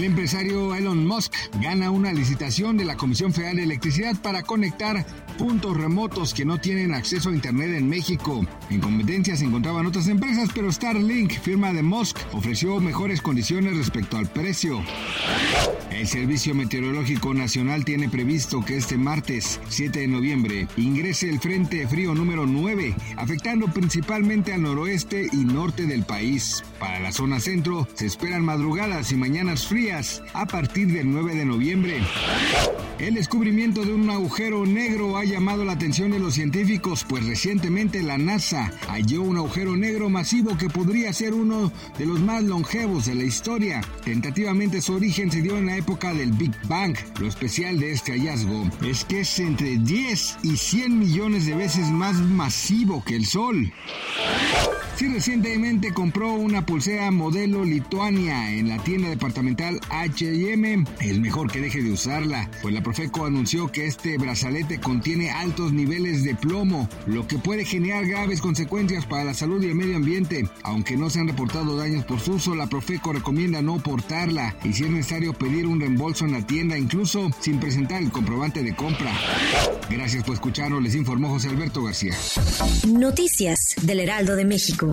El empresario Elon Musk gana una licitación de la Comisión Federal de Electricidad para conectar puntos remotos que no tienen acceso a Internet en México. En competencia se encontraban otras empresas, pero Starlink, firma de Musk, ofreció mejores condiciones respecto al precio. El Servicio Meteorológico Nacional tiene previsto que este martes 7 de noviembre ingrese el Frente Frío número 9, afectando principalmente al noroeste y norte del país. Para la zona centro se esperan madrugadas y mañanas frías a partir del 9 de noviembre. El descubrimiento de un agujero negro ha llamado la atención de los científicos, pues recientemente la NASA halló un agujero negro masivo que podría ser uno de los más longevos de la historia. Tentativamente su origen se dio en la época del Big Bang. Lo especial de este hallazgo es que es entre 10 y 100 millones de veces más masivo que el Sol. Si recientemente compró una pulsera modelo Lituania en la tienda departamental H&M, es mejor que deje de usarla, pues la Profeco anunció que este brazalete contiene altos niveles de plomo, lo que puede generar graves consecuencias para la salud y el medio ambiente. Aunque no se han reportado daños por su uso, la Profeco recomienda no portarla y si es necesario pedir un reembolso en la tienda, incluso sin presentar el comprobante de compra. Gracias por escucharnos, les informó José Alberto García. Noticias del Heraldo de México.